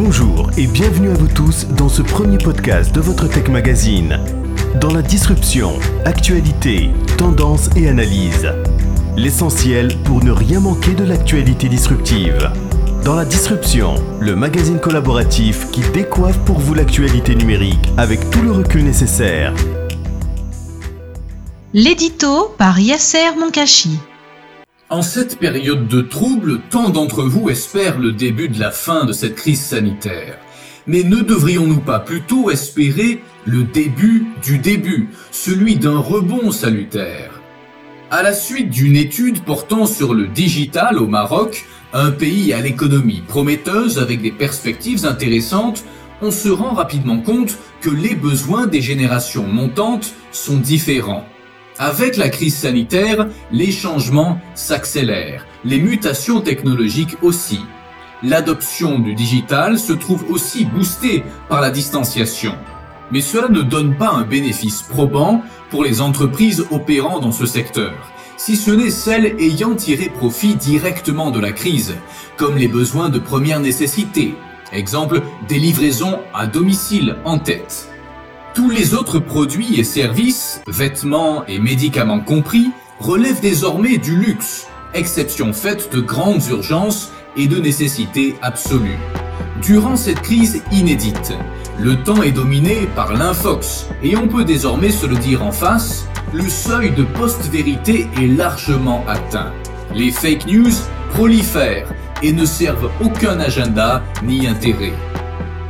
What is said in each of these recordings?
Bonjour et bienvenue à vous tous dans ce premier podcast de votre Tech Magazine. Dans la disruption, actualité, tendance et analyse. L'essentiel pour ne rien manquer de l'actualité disruptive. Dans la disruption, le magazine collaboratif qui décoiffe pour vous l'actualité numérique avec tout le recul nécessaire. L'édito par Yasser Monkachi. En cette période de trouble, tant d'entre vous espèrent le début de la fin de cette crise sanitaire. Mais ne devrions-nous pas plutôt espérer le début du début, celui d'un rebond salutaire? À la suite d'une étude portant sur le digital au Maroc, un pays à l'économie prometteuse avec des perspectives intéressantes, on se rend rapidement compte que les besoins des générations montantes sont différents. Avec la crise sanitaire, les changements s'accélèrent, les mutations technologiques aussi. L'adoption du digital se trouve aussi boostée par la distanciation. Mais cela ne donne pas un bénéfice probant pour les entreprises opérant dans ce secteur, si ce n'est celles ayant tiré profit directement de la crise, comme les besoins de première nécessité, exemple des livraisons à domicile en tête. Tous les autres produits et services, vêtements et médicaments compris, relèvent désormais du luxe, exception faite de grandes urgences et de nécessités absolues. Durant cette crise inédite, le temps est dominé par l'infox et on peut désormais se le dire en face, le seuil de post-vérité est largement atteint. Les fake news prolifèrent et ne servent aucun agenda ni intérêt.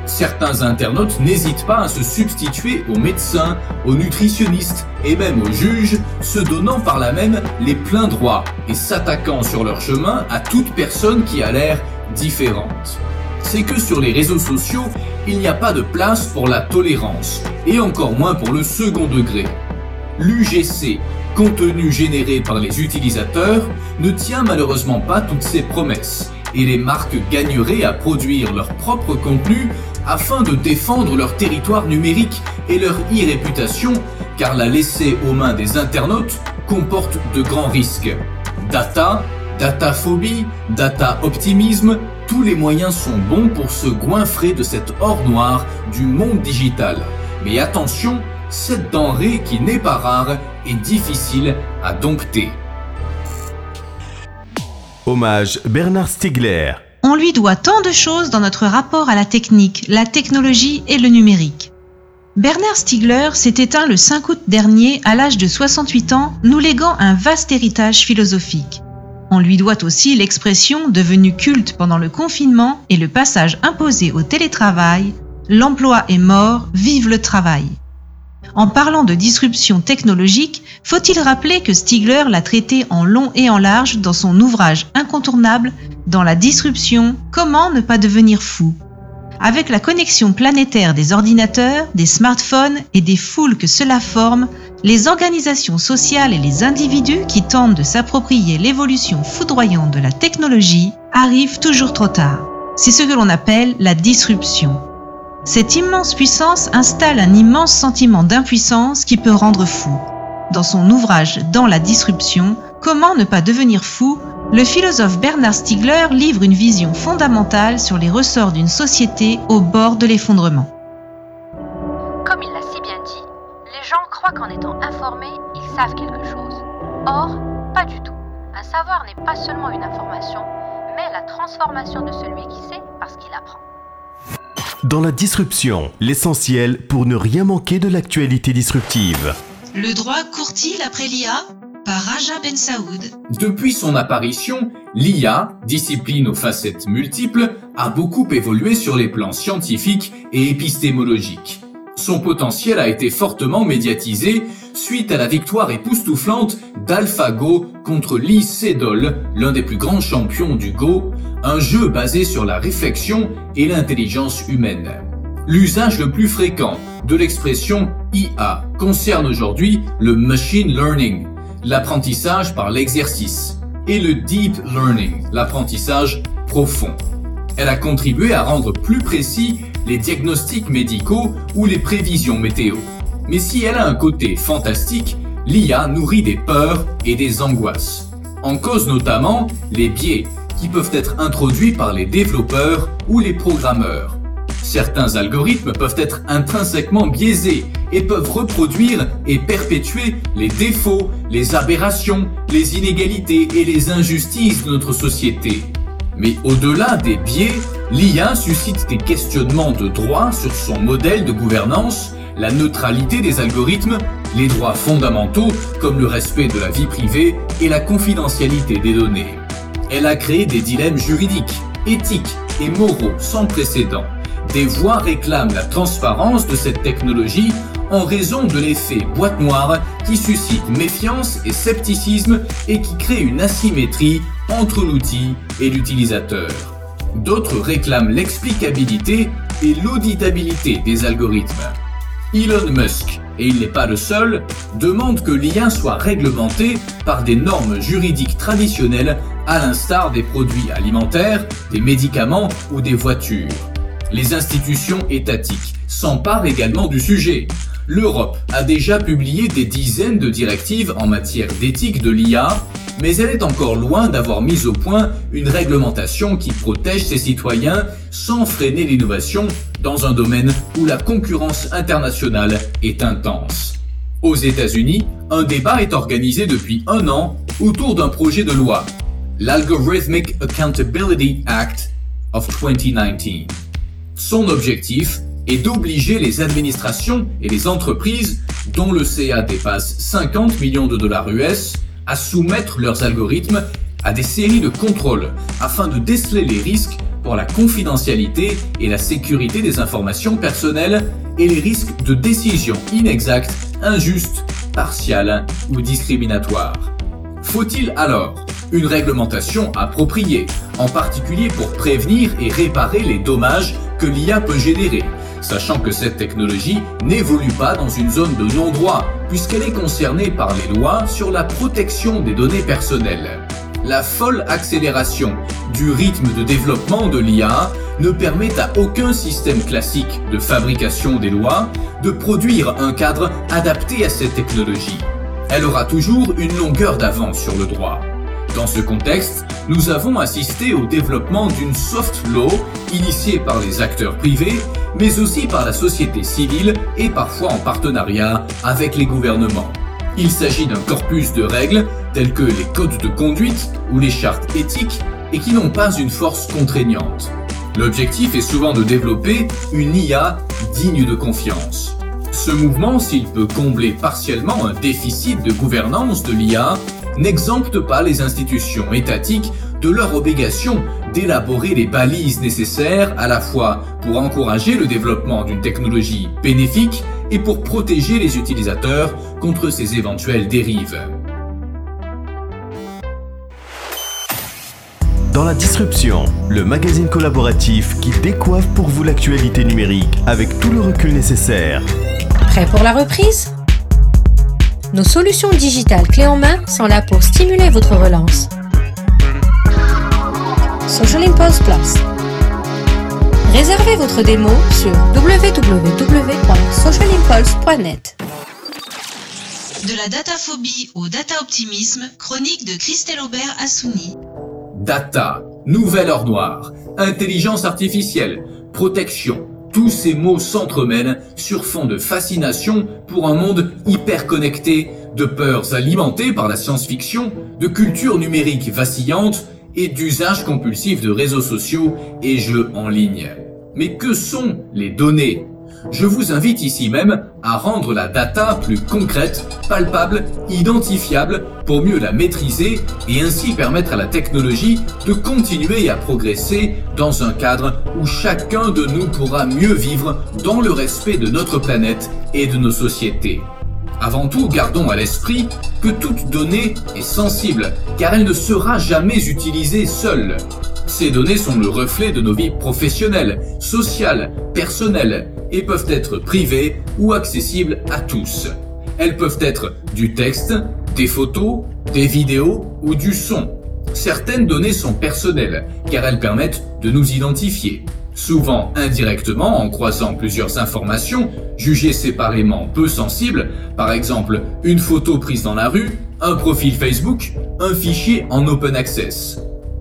Certains internautes n'hésitent pas à se substituer aux médecins, aux nutritionnistes et même aux juges, se donnant par là même les pleins droits et s'attaquant sur leur chemin à toute personne qui a l'air différente. C'est que sur les réseaux sociaux, il n'y a pas de place pour la tolérance, et encore moins pour le second degré. L'UGC, contenu généré par les utilisateurs, ne tient malheureusement pas toutes ses promesses, et les marques gagneraient à produire leur propre contenu afin de défendre leur territoire numérique et leur e-réputation, car la laisser aux mains des internautes comporte de grands risques. Data, dataphobie, data optimisme, tous les moyens sont bons pour se goinfrer de cet or noir du monde digital. Mais attention, cette denrée qui n'est pas rare est difficile à dompter. Hommage Bernard Stiegler. On lui doit tant de choses dans notre rapport à la technique, la technologie et le numérique. Bernard Stiegler s'est éteint le 5 août dernier à l'âge de 68 ans, nous léguant un vaste héritage philosophique. On lui doit aussi l'expression devenue culte pendant le confinement et le passage imposé au télétravail L'emploi est mort, vive le travail. En parlant de disruption technologique, faut-il rappeler que Stigler l'a traité en long et en large dans son ouvrage incontournable Dans la disruption, comment ne pas devenir fou? Avec la connexion planétaire des ordinateurs, des smartphones et des foules que cela forme, les organisations sociales et les individus qui tentent de s'approprier l'évolution foudroyante de la technologie arrivent toujours trop tard. C'est ce que l'on appelle la disruption. Cette immense puissance installe un immense sentiment d'impuissance qui peut rendre fou. Dans son ouvrage Dans la disruption, Comment ne pas devenir fou, le philosophe Bernard Stiegler livre une vision fondamentale sur les ressorts d'une société au bord de l'effondrement. Comme il l'a si bien dit, les gens croient qu'en étant informés, ils savent quelque chose. Or, pas du tout. Un savoir n'est pas seulement une information, mais la transformation de celui qui sait parce qu'il apprend. Dans la disruption, l'essentiel pour ne rien manquer de l'actualité disruptive. Le droit court-il après l'IA par Raja Ben Saoud. Depuis son apparition, l'IA, discipline aux facettes multiples, a beaucoup évolué sur les plans scientifiques et épistémologiques. Son potentiel a été fortement médiatisé suite à la victoire époustouflante d'AlphaGo contre Lee Sedol, l'un des plus grands champions du Go, un jeu basé sur la réflexion et l'intelligence humaine. L'usage le plus fréquent de l'expression IA concerne aujourd'hui le machine learning, l'apprentissage par l'exercice, et le deep learning, l'apprentissage profond. Elle a contribué à rendre plus précis les diagnostics médicaux ou les prévisions météo. Mais si elle a un côté fantastique, l'IA nourrit des peurs et des angoisses. En cause notamment les biais qui peuvent être introduits par les développeurs ou les programmeurs. Certains algorithmes peuvent être intrinsèquement biaisés et peuvent reproduire et perpétuer les défauts, les aberrations, les inégalités et les injustices de notre société. Mais au-delà des biais, l'IA suscite des questionnements de droit sur son modèle de gouvernance, la neutralité des algorithmes, les droits fondamentaux comme le respect de la vie privée et la confidentialité des données. Elle a créé des dilemmes juridiques, éthiques et moraux sans précédent. Des voix réclament la transparence de cette technologie en raison de l'effet boîte noire qui suscite méfiance et scepticisme et qui crée une asymétrie entre l'outil et l'utilisateur. D'autres réclament l'explicabilité et l'auditabilité des algorithmes. Elon Musk, et il n'est pas le seul, demande que l'IA soit réglementée par des normes juridiques traditionnelles à l'instar des produits alimentaires, des médicaments ou des voitures. Les institutions étatiques s'emparent également du sujet. L'Europe a déjà publié des dizaines de directives en matière d'éthique de l'IA, mais elle est encore loin d'avoir mis au point une réglementation qui protège ses citoyens sans freiner l'innovation dans un domaine où la concurrence internationale est intense. Aux États-Unis, un débat est organisé depuis un an autour d'un projet de loi, l'Algorithmic Accountability Act of 2019. Son objectif et d'obliger les administrations et les entreprises dont le CA dépasse 50 millions de dollars US à soumettre leurs algorithmes à des séries de contrôles afin de déceler les risques pour la confidentialité et la sécurité des informations personnelles et les risques de décisions inexactes, injustes, partiales ou discriminatoires. Faut-il alors une réglementation appropriée, en particulier pour prévenir et réparer les dommages que l'IA peut générer sachant que cette technologie n'évolue pas dans une zone de non-droit, puisqu'elle est concernée par les lois sur la protection des données personnelles. La folle accélération du rythme de développement de l'IA ne permet à aucun système classique de fabrication des lois de produire un cadre adapté à cette technologie. Elle aura toujours une longueur d'avance sur le droit. Dans ce contexte, nous avons assisté au développement d'une soft law initiée par les acteurs privés, mais aussi par la société civile et parfois en partenariat avec les gouvernements. Il s'agit d'un corpus de règles telles que les codes de conduite ou les chartes éthiques et qui n'ont pas une force contraignante. L'objectif est souvent de développer une IA digne de confiance. Ce mouvement, s'il peut combler partiellement un déficit de gouvernance de l'IA, n'exempte pas les institutions étatiques de leur obligation d'élaborer les balises nécessaires à la fois pour encourager le développement d'une technologie bénéfique et pour protéger les utilisateurs contre ces éventuelles dérives. Dans la disruption, le magazine collaboratif qui décoiffe pour vous l'actualité numérique avec tout le recul nécessaire. Prêt pour la reprise? Nos solutions digitales clés en main sont là pour stimuler votre relance. Social Impulse Plus. Réservez votre démo sur www.socialimpulse.net. De la dataphobie au data optimisme, chronique de Christelle Aubert Assouni. Data, nouvelle or noire, intelligence artificielle, protection, tous ces mots s'entremêlent sur fond de fascination pour un monde hyper connecté, de peurs alimentées par la science-fiction, de culture numérique vacillante et d'usage compulsif de réseaux sociaux et jeux en ligne. Mais que sont les données? Je vous invite ici même à rendre la data plus concrète, palpable, identifiable pour mieux la maîtriser et ainsi permettre à la technologie de continuer à progresser dans un cadre où chacun de nous pourra mieux vivre dans le respect de notre planète et de nos sociétés. Avant tout, gardons à l'esprit que toute donnée est sensible, car elle ne sera jamais utilisée seule. Ces données sont le reflet de nos vies professionnelles, sociales, personnelles, et peuvent être privées ou accessibles à tous. Elles peuvent être du texte, des photos, des vidéos ou du son. Certaines données sont personnelles, car elles permettent de nous identifier, souvent indirectement en croisant plusieurs informations jugées séparément peu sensibles, par exemple une photo prise dans la rue, un profil Facebook, un fichier en open access.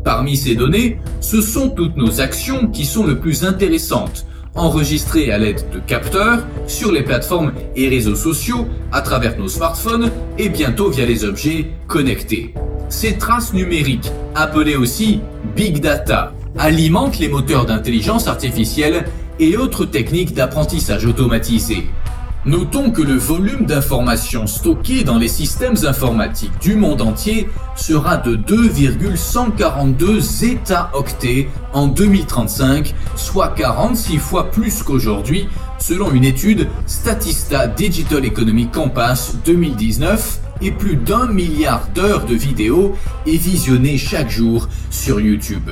Parmi ces données, ce sont toutes nos actions qui sont le plus intéressantes, enregistrées à l'aide de capteurs sur les plateformes et réseaux sociaux, à travers nos smartphones et bientôt via les objets connectés. Ces traces numériques, appelées aussi Big Data, alimentent les moteurs d'intelligence artificielle et autres techniques d'apprentissage automatisé. Notons que le volume d'informations stockées dans les systèmes informatiques du monde entier sera de 2,142 zeta-octets en 2035, soit 46 fois plus qu'aujourd'hui, selon une étude Statista Digital Economy Compass 2019 et plus d'un milliard d'heures de vidéos est visionnées chaque jour sur YouTube.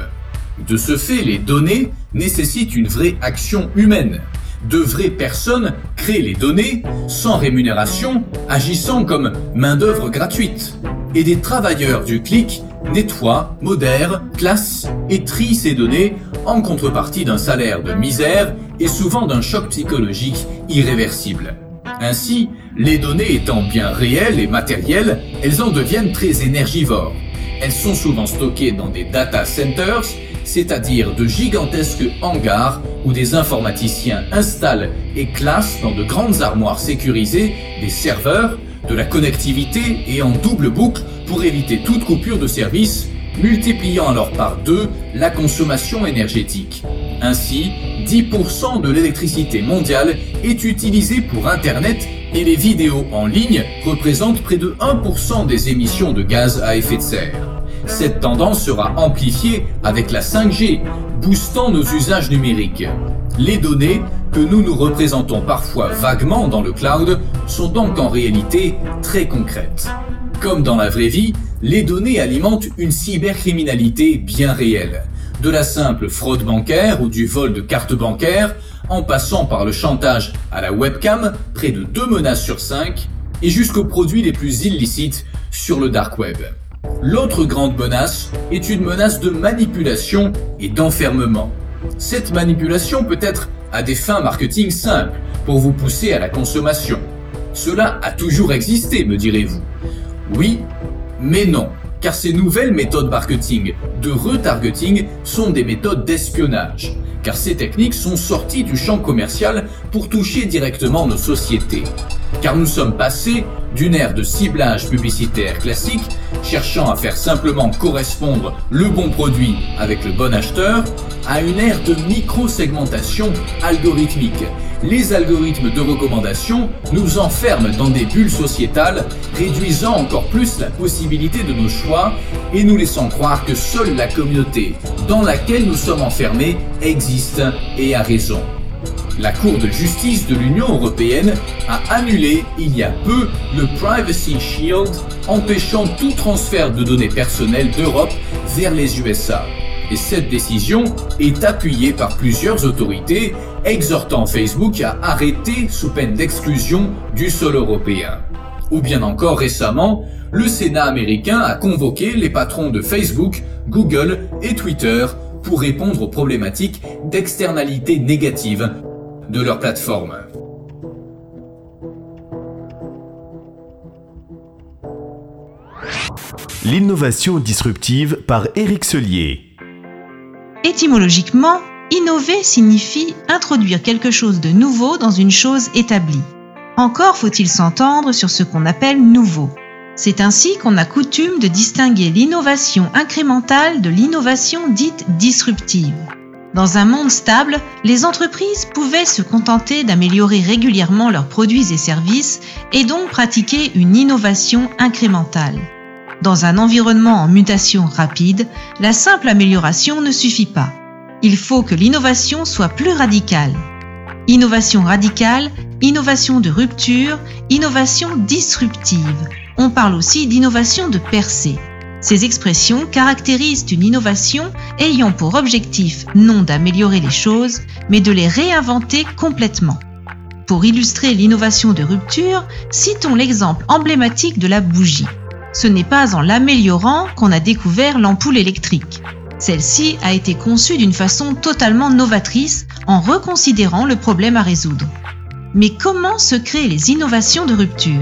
De ce fait, les données nécessitent une vraie action humaine de vraies personnes créent les données sans rémunération, agissant comme main-d'œuvre gratuite. Et des travailleurs du clic nettoient, modèrent, classent et trient ces données en contrepartie d'un salaire de misère et souvent d'un choc psychologique irréversible. Ainsi, les données étant bien réelles et matérielles, elles en deviennent très énergivores. Elles sont souvent stockées dans des data centers c'est-à-dire de gigantesques hangars où des informaticiens installent et classent dans de grandes armoires sécurisées des serveurs, de la connectivité et en double boucle pour éviter toute coupure de service, multipliant alors par deux la consommation énergétique. Ainsi, 10% de l'électricité mondiale est utilisée pour Internet et les vidéos en ligne représentent près de 1% des émissions de gaz à effet de serre. Cette tendance sera amplifiée avec la 5G, boostant nos usages numériques. Les données, que nous nous représentons parfois vaguement dans le cloud, sont donc en réalité très concrètes. Comme dans la vraie vie, les données alimentent une cybercriminalité bien réelle. De la simple fraude bancaire ou du vol de cartes bancaires, en passant par le chantage à la webcam, près de 2 menaces sur 5, et jusqu'aux produits les plus illicites sur le dark web. L'autre grande menace est une menace de manipulation et d'enfermement. Cette manipulation peut être à des fins marketing simples, pour vous pousser à la consommation. Cela a toujours existé, me direz-vous. Oui, mais non, car ces nouvelles méthodes marketing de retargeting sont des méthodes d'espionnage, car ces techniques sont sorties du champ commercial pour toucher directement nos sociétés. Car nous sommes passés d'une ère de ciblage publicitaire classique, cherchant à faire simplement correspondre le bon produit avec le bon acheteur, à une ère de micro-segmentation algorithmique. Les algorithmes de recommandation nous enferment dans des bulles sociétales, réduisant encore plus la possibilité de nos choix et nous laissant croire que seule la communauté dans laquelle nous sommes enfermés existe et a raison la Cour de justice de l'Union européenne a annulé il y a peu le Privacy Shield, empêchant tout transfert de données personnelles d'Europe vers les USA. Et cette décision est appuyée par plusieurs autorités, exhortant Facebook à arrêter sous peine d'exclusion du sol européen. Ou bien encore récemment, le Sénat américain a convoqué les patrons de Facebook, Google et Twitter pour répondre aux problématiques d'externalité négative de leur plateforme. L'innovation disruptive par Éric Sellier. Étymologiquement, innover signifie introduire quelque chose de nouveau dans une chose établie. Encore faut-il s'entendre sur ce qu'on appelle nouveau. C'est ainsi qu'on a coutume de distinguer l'innovation incrémentale de l'innovation dite disruptive. Dans un monde stable, les entreprises pouvaient se contenter d'améliorer régulièrement leurs produits et services et donc pratiquer une innovation incrémentale. Dans un environnement en mutation rapide, la simple amélioration ne suffit pas. Il faut que l'innovation soit plus radicale. Innovation radicale, innovation de rupture, innovation disruptive. On parle aussi d'innovation de percée. Ces expressions caractérisent une innovation ayant pour objectif non d'améliorer les choses, mais de les réinventer complètement. Pour illustrer l'innovation de rupture, citons l'exemple emblématique de la bougie. Ce n'est pas en l'améliorant qu'on a découvert l'ampoule électrique. Celle-ci a été conçue d'une façon totalement novatrice en reconsidérant le problème à résoudre. Mais comment se créent les innovations de rupture?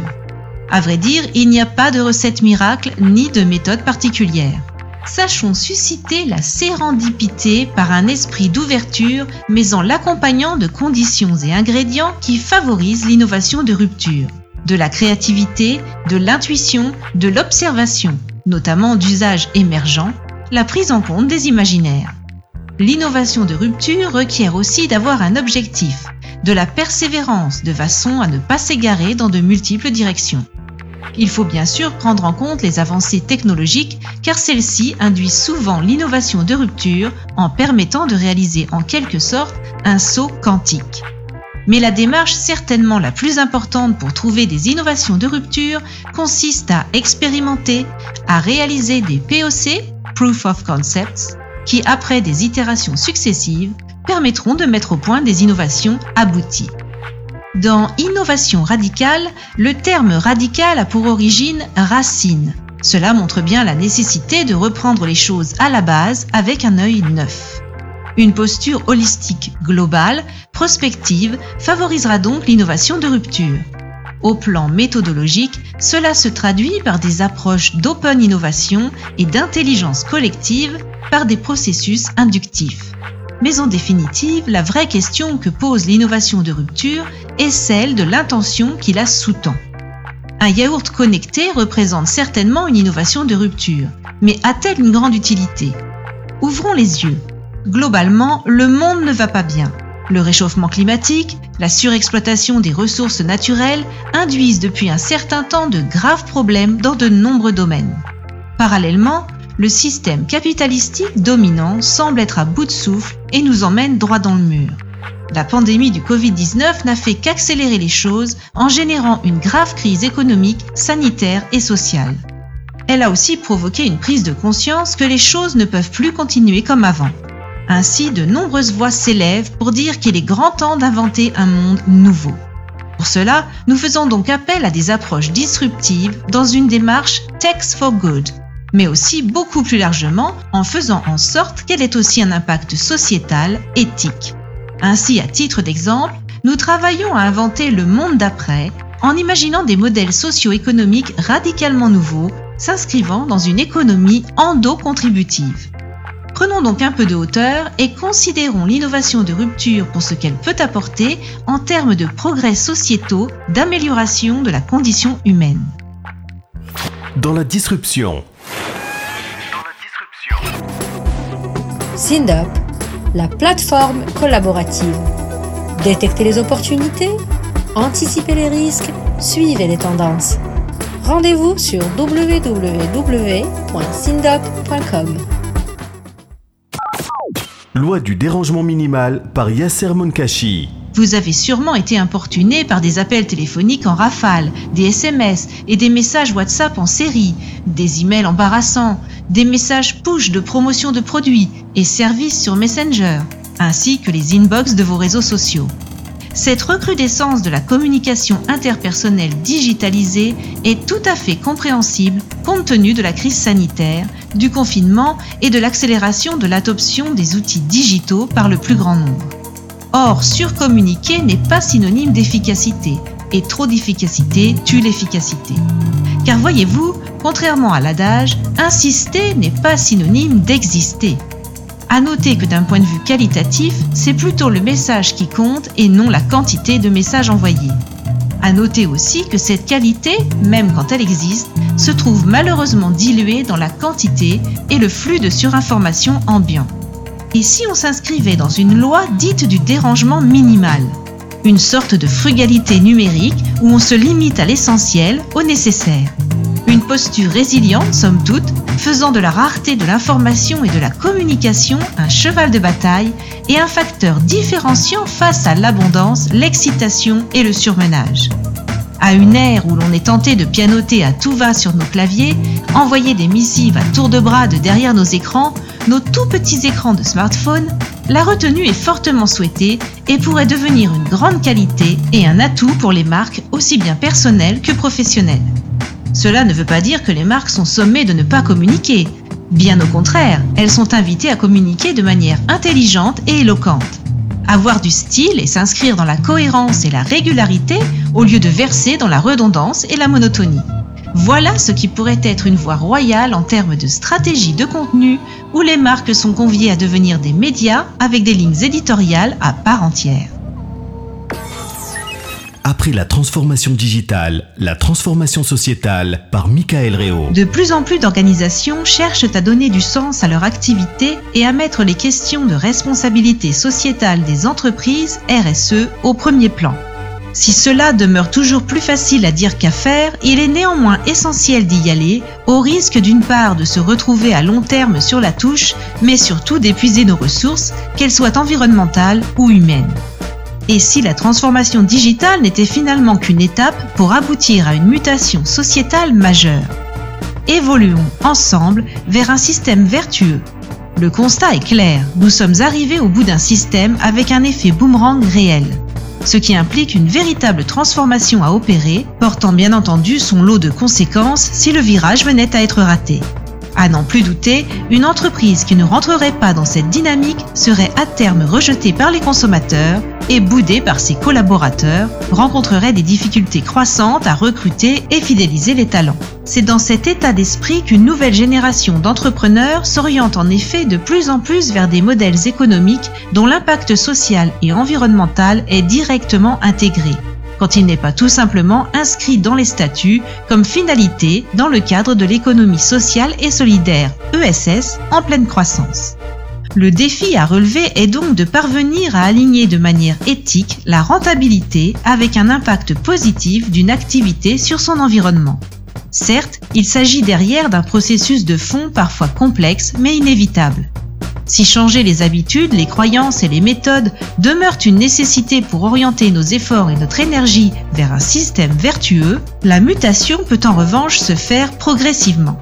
À vrai dire, il n'y a pas de recette miracle ni de méthode particulière. sachons susciter la sérendipité par un esprit d'ouverture, mais en l'accompagnant de conditions et ingrédients qui favorisent l'innovation de rupture, de la créativité, de l'intuition, de l'observation, notamment d'usages émergents, la prise en compte des imaginaires. L'innovation de rupture requiert aussi d'avoir un objectif, de la persévérance de façon à ne pas s'égarer dans de multiples directions. Il faut bien sûr prendre en compte les avancées technologiques car celles-ci induisent souvent l'innovation de rupture en permettant de réaliser en quelque sorte un saut quantique. Mais la démarche certainement la plus importante pour trouver des innovations de rupture consiste à expérimenter, à réaliser des POC, Proof of Concepts, qui après des itérations successives permettront de mettre au point des innovations abouties. Dans innovation radicale, le terme radical a pour origine racine. Cela montre bien la nécessité de reprendre les choses à la base avec un œil neuf. Une posture holistique globale, prospective, favorisera donc l'innovation de rupture. Au plan méthodologique, cela se traduit par des approches d'open innovation et d'intelligence collective par des processus inductifs. Mais en définitive, la vraie question que pose l'innovation de rupture est celle de l'intention qui la sous-tend. Un yaourt connecté représente certainement une innovation de rupture, mais a-t-elle une grande utilité? Ouvrons les yeux. Globalement, le monde ne va pas bien. Le réchauffement climatique, la surexploitation des ressources naturelles induisent depuis un certain temps de graves problèmes dans de nombreux domaines. Parallèlement, le système capitalistique dominant semble être à bout de souffle et nous emmène droit dans le mur. La pandémie du Covid-19 n'a fait qu'accélérer les choses en générant une grave crise économique, sanitaire et sociale. Elle a aussi provoqué une prise de conscience que les choses ne peuvent plus continuer comme avant. Ainsi, de nombreuses voix s'élèvent pour dire qu'il est grand temps d'inventer un monde nouveau. Pour cela, nous faisons donc appel à des approches disruptives dans une démarche Text for Good, mais aussi beaucoup plus largement en faisant en sorte qu'elle ait aussi un impact sociétal, éthique. Ainsi, à titre d'exemple, nous travaillons à inventer le monde d'après en imaginant des modèles socio-économiques radicalement nouveaux, s'inscrivant dans une économie endo-contributive. Prenons donc un peu de hauteur et considérons l'innovation de rupture pour ce qu'elle peut apporter en termes de progrès sociétaux, d'amélioration de la condition humaine. Dans la disruption, SINDUP, la plateforme collaborative. Détectez les opportunités, anticipez les risques, suivez les tendances. Rendez-vous sur www.sindup.com. loi du dérangement minimal par Yasser Monkashi. Vous avez sûrement été importuné par des appels téléphoniques en rafale, des SMS et des messages WhatsApp en série, des emails embarrassants, des messages push de promotion de produits et services sur Messenger, ainsi que les inbox de vos réseaux sociaux. Cette recrudescence de la communication interpersonnelle digitalisée est tout à fait compréhensible compte tenu de la crise sanitaire, du confinement et de l'accélération de l'adoption des outils digitaux par le plus grand nombre. Or, surcommuniquer n'est pas synonyme d'efficacité, et trop d'efficacité tue l'efficacité. Car voyez-vous, contrairement à l'adage, insister n'est pas synonyme d'exister. À noter que d'un point de vue qualitatif, c'est plutôt le message qui compte et non la quantité de messages envoyés. À noter aussi que cette qualité, même quand elle existe, se trouve malheureusement diluée dans la quantité et le flux de surinformation ambiant. Et si on s'inscrivait dans une loi dite du dérangement minimal? Une sorte de frugalité numérique où on se limite à l'essentiel, au nécessaire. Posture résiliente, somme toute, faisant de la rareté de l'information et de la communication un cheval de bataille et un facteur différenciant face à l'abondance, l'excitation et le surmenage. À une ère où l'on est tenté de pianoter à tout va sur nos claviers, envoyer des missives à tour de bras de derrière nos écrans, nos tout petits écrans de smartphone, la retenue est fortement souhaitée et pourrait devenir une grande qualité et un atout pour les marques aussi bien personnelles que professionnelles. Cela ne veut pas dire que les marques sont sommées de ne pas communiquer. Bien au contraire, elles sont invitées à communiquer de manière intelligente et éloquente avoir du style et s'inscrire dans la cohérence et la régularité au lieu de verser dans la redondance et la monotonie. Voilà ce qui pourrait être une voie royale en termes de stratégie de contenu, où les marques sont conviées à devenir des médias avec des lignes éditoriales à part entière. Après la transformation digitale, la transformation sociétale par Michael Réau. De plus en plus d'organisations cherchent à donner du sens à leur activité et à mettre les questions de responsabilité sociétale des entreprises RSE au premier plan. Si cela demeure toujours plus facile à dire qu'à faire, il est néanmoins essentiel d'y aller, au risque d'une part de se retrouver à long terme sur la touche, mais surtout d'épuiser nos ressources, qu'elles soient environnementales ou humaines. Et si la transformation digitale n'était finalement qu'une étape pour aboutir à une mutation sociétale majeure? Évoluons ensemble vers un système vertueux. Le constat est clair, nous sommes arrivés au bout d'un système avec un effet boomerang réel, ce qui implique une véritable transformation à opérer, portant bien entendu son lot de conséquences si le virage venait à être raté. À n'en plus douter, une entreprise qui ne rentrerait pas dans cette dynamique serait à terme rejetée par les consommateurs et boudée par ses collaborateurs, rencontrerait des difficultés croissantes à recruter et fidéliser les talents. C'est dans cet état d'esprit qu'une nouvelle génération d'entrepreneurs s'oriente en effet de plus en plus vers des modèles économiques dont l'impact social et environnemental est directement intégré quand il n'est pas tout simplement inscrit dans les statuts comme finalité dans le cadre de l'économie sociale et solidaire ESS en pleine croissance. Le défi à relever est donc de parvenir à aligner de manière éthique la rentabilité avec un impact positif d'une activité sur son environnement. Certes, il s'agit derrière d'un processus de fond parfois complexe mais inévitable. Si changer les habitudes, les croyances et les méthodes demeurent une nécessité pour orienter nos efforts et notre énergie vers un système vertueux, la mutation peut en revanche se faire progressivement.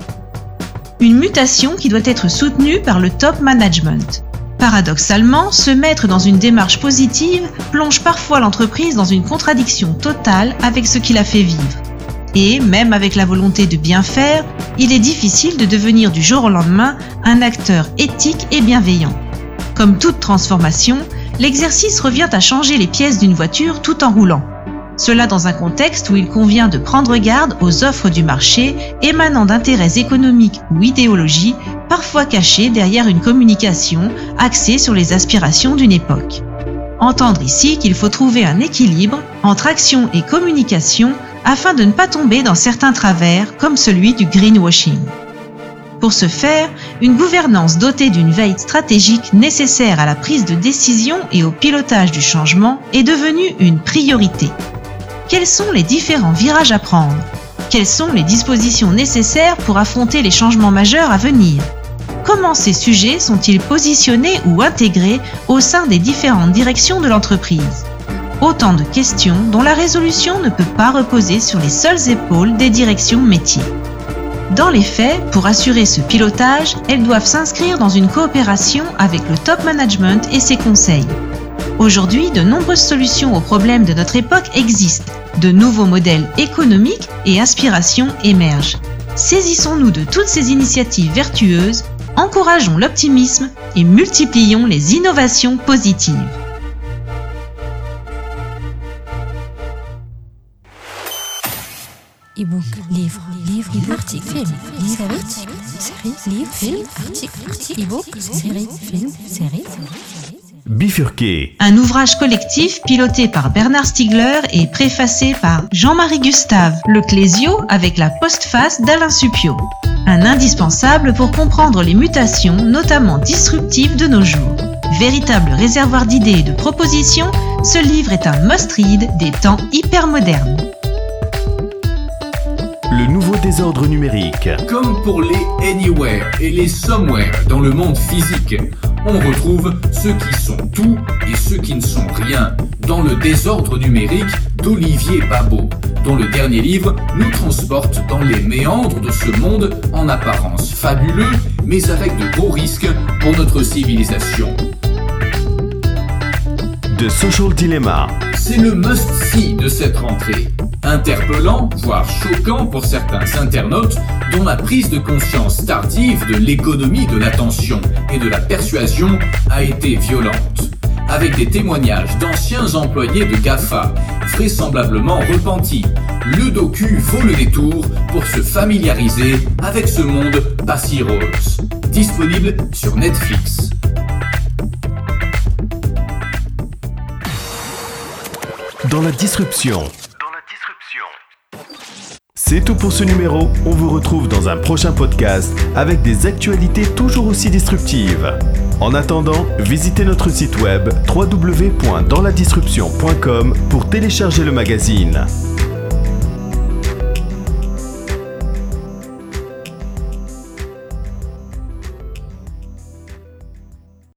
Une mutation qui doit être soutenue par le top management. Paradoxalement, se mettre dans une démarche positive plonge parfois l'entreprise dans une contradiction totale avec ce qui la fait vivre. Et, même avec la volonté de bien faire, il est difficile de devenir du jour au lendemain un acteur éthique et bienveillant. Comme toute transformation, l'exercice revient à changer les pièces d'une voiture tout en roulant. Cela dans un contexte où il convient de prendre garde aux offres du marché émanant d'intérêts économiques ou idéologies, parfois cachés derrière une communication axée sur les aspirations d'une époque. Entendre ici qu'il faut trouver un équilibre entre action et communication afin de ne pas tomber dans certains travers comme celui du greenwashing. Pour ce faire, une gouvernance dotée d'une veille stratégique nécessaire à la prise de décision et au pilotage du changement est devenue une priorité. Quels sont les différents virages à prendre? Quelles sont les dispositions nécessaires pour affronter les changements majeurs à venir? Comment ces sujets sont-ils positionnés ou intégrés au sein des différentes directions de l'entreprise? Autant de questions dont la résolution ne peut pas reposer sur les seules épaules des directions métiers. Dans les faits, pour assurer ce pilotage, elles doivent s'inscrire dans une coopération avec le top management et ses conseils. Aujourd'hui, de nombreuses solutions aux problèmes de notre époque existent. De nouveaux modèles économiques et aspirations émergent. Saisissons-nous de toutes ces initiatives vertueuses, encourageons l'optimisme et multiplions les innovations positives. e-book, livre, livre, e article, film, série, série, livre, film, article, article, e-book, série, film, série. Bifurqué. Un ouvrage collectif piloté par Bernard Stiegler et préfacé par Jean-Marie Gustave Le Clésio avec la postface d'Alain Supio. Un indispensable pour comprendre les mutations, notamment disruptives de nos jours. Véritable réservoir d'idées et de propositions, ce livre est un must-read des temps hyper modernes. Le nouveau désordre numérique. Comme pour les anywhere et les somewhere dans le monde physique, on retrouve ceux qui sont tout et ceux qui ne sont rien dans le désordre numérique d'Olivier Babot, dont le dernier livre nous transporte dans les méandres de ce monde en apparence fabuleux, mais avec de gros risques pour notre civilisation. The Social Dilemma. C'est le must-see de cette rentrée interpellant, voire choquant pour certains internautes, dont la prise de conscience tardive de l'économie de l'attention et de la persuasion a été violente. avec des témoignages d'anciens employés de GAFA, vraisemblablement repentis. Le docu vaut le détour pour se familiariser avec ce monde pas si rose. Disponible sur Netflix. Dans la disruption. C'est tout pour ce numéro. On vous retrouve dans un prochain podcast avec des actualités toujours aussi disruptives. En attendant, visitez notre site web www.dansladisruption.com pour télécharger le magazine.